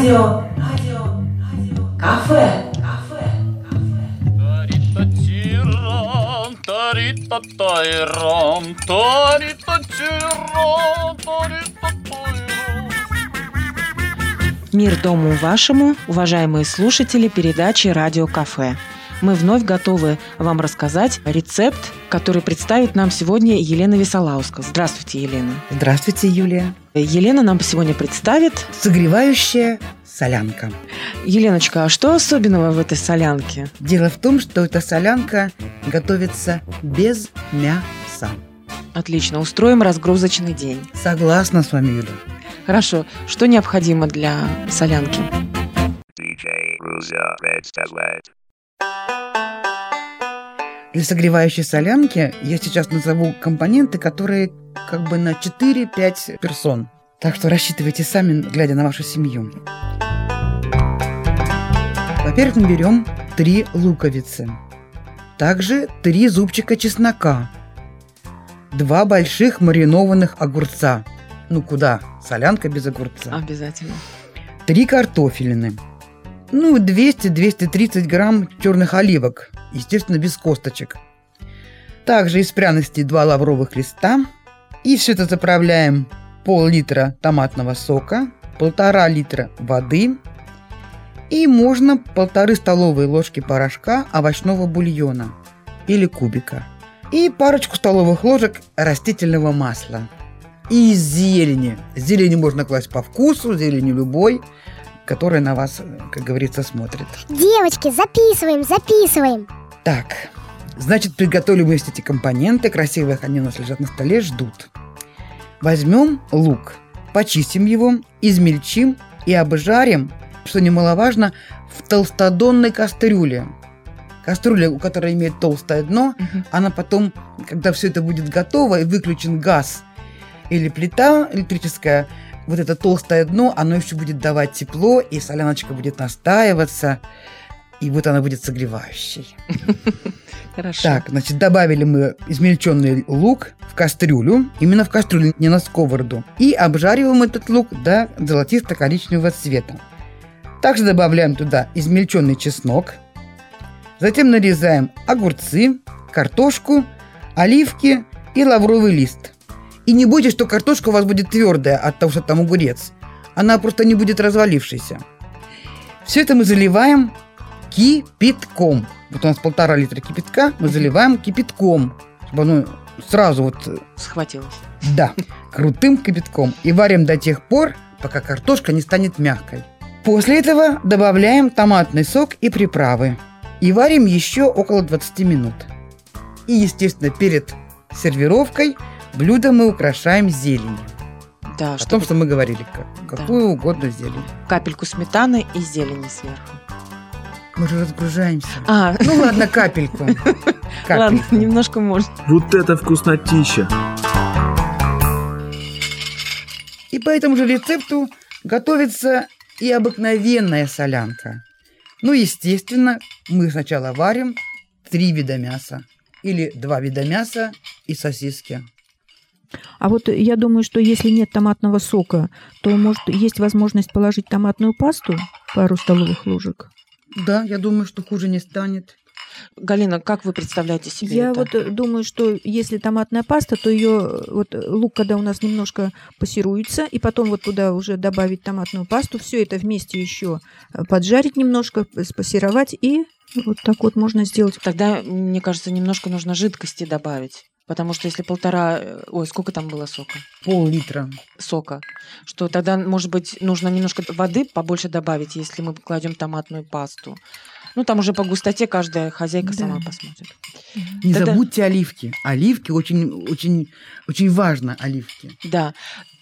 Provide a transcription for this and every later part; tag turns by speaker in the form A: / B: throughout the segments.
A: Радио. Радио. Радио. Кафе. Кафе.
B: Мир дому вашему, уважаемые слушатели передачи «Радио Кафе». Мы вновь готовы вам рассказать рецепт, который представит нам сегодня Елена Висолауска. Здравствуйте, Елена.
C: Здравствуйте, Юлия.
B: Елена нам сегодня представит...
C: Согревающая солянка.
B: Еленочка, а что особенного в этой солянке?
C: Дело в том, что эта солянка готовится без мяса.
B: Отлично, устроим разгрузочный день.
C: Согласна с вами, Юля.
B: Хорошо, что необходимо для солянки?
D: DJ Red Satellite.
C: Для согревающей солянки я сейчас назову компоненты, которые как бы на 4-5 персон. Так что рассчитывайте сами, глядя на вашу семью. Во-первых, мы берем 3 луковицы. Также 3 зубчика чеснока. 2 больших маринованных огурца. Ну куда? Солянка без огурца.
B: Обязательно.
C: 3 картофелины. Ну, 200-230 грамм черных оливок, естественно, без косточек. Также из пряностей 2 лавровых листа. И все это заправляем пол-литра томатного сока, полтора литра воды и можно полторы столовые ложки порошка овощного бульона или кубика. И парочку столовых ложек растительного масла. И зелени. Зелени можно класть по вкусу, зелени любой, которая на вас, как говорится, смотрит.
E: Девочки, записываем, записываем.
C: Так, значит, приготовили мы эти компоненты, красиво их они у нас лежат на столе, ждут. Возьмем лук, почистим его, измельчим и обжарим, что немаловажно, в толстодонной кастрюле. Кастрюля, у которой имеет толстое дно,
B: Мгм.
C: она потом, когда все это будет готово и выключен газ или плита электрическая, вот это толстое дно, оно еще будет давать тепло, и соляночка будет настаиваться, и вот она будет согревающей.
B: Хорошо.
C: Так, значит, добавили мы измельченный лук в кастрюлю, именно в кастрюлю, не на сковороду, и обжариваем этот лук до золотисто-коричневого цвета. Также добавляем туда измельченный чеснок, затем нарезаем огурцы, картошку, оливки и лавровый лист. И не бойтесь, что картошка у вас будет твердая от того, что там огурец. Она просто не будет развалившейся. Все это мы заливаем кипятком. Вот у нас полтора литра кипятка, мы заливаем кипятком, чтобы оно сразу вот, э,
B: Схватилась.
C: да, крутым кипятком. И варим до тех пор, пока картошка не станет мягкой. После этого добавляем томатный сок и приправы. И варим еще около 20 минут. И, естественно, перед сервировкой блюдо мы украшаем зеленью.
B: Да,
C: О
B: чтобы
C: том, что мы говорили, как- какую угодно зелень.
B: капельку сметаны и зелени сверху.
C: Мы же разгружаемся.
B: А,
C: Ну ладно, капельку.
B: ладно,
C: Капельку.
B: немножко может.
F: Вот это вкуснотища!
C: И по этому же рецепту готовится и обыкновенная солянка. Ну, естественно, мы сначала варим три вида мяса. Или два вида мяса и сосиски.
G: А вот я думаю, что если нет томатного сока, то, может, есть возможность положить томатную пасту, пару столовых ложек.
C: Да, я думаю, что хуже не станет.
B: Галина, как вы представляете себе
G: Я
B: это?
G: вот э, думаю, что если томатная паста, то ее вот э, лук, когда у нас немножко пассируется, и потом вот туда уже добавить томатную пасту, все это вместе еще э, поджарить немножко, э, спассеровать, и вот так вот можно сделать.
B: Тогда, мне кажется, немножко нужно жидкости добавить. Потому что если полтора... э, Ой, сколько там было сока?
C: Пол-литра.
B: Сока. Что тогда, может быть, нужно немножко воды побольше добавить, если мы кладем томатную пасту. Ну, там уже по густоте каждая хозяйка
G: Да.
B: сама посмотрит.
C: Не
B: Тогда-
C: забудьте оливки. Оливки очень, очень, очень важно, оливки.
B: Да.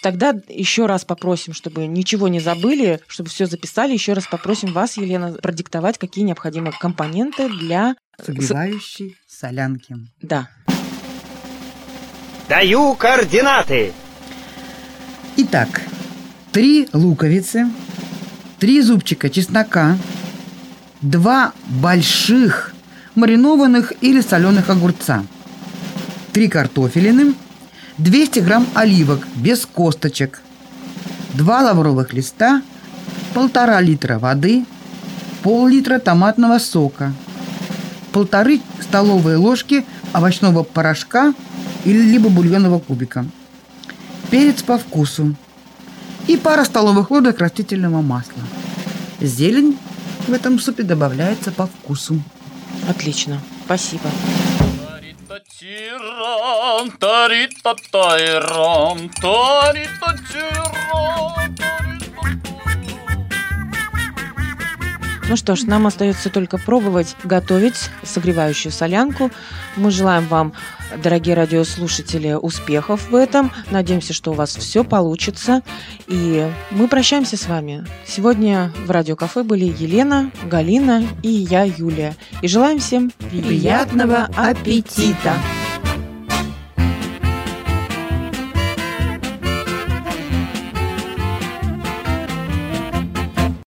B: Тогда еще раз попросим, чтобы ничего не забыли, чтобы все записали. Еще раз попросим вас, Елена, продиктовать, какие необходимы компоненты для...
C: Согревающей солянки.
B: Да.
H: Даю координаты.
C: Итак, три луковицы, три зубчика чеснока, два больших маринованных или соленых огурца, три картофелины, 200 грамм оливок без косточек, два лавровых листа полтора литра воды, пол-литра томатного сока, полторы столовые ложки овощного порошка или либо бульонного кубика, перец по вкусу и пара столовых ложек растительного масла. Зелень в этом супе добавляется по вкусу.
B: Отлично. Спасибо.
A: Таритатирам, таритатайрам, таритатирам,
B: Ну что ж, нам остается только пробовать готовить согревающую солянку. Мы желаем вам, дорогие радиослушатели, успехов в этом. Надеемся, что у вас все получится. И мы прощаемся с вами. Сегодня в радиокафе были Елена, Галина и я, Юлия. И желаем всем
G: Приятного аппетита!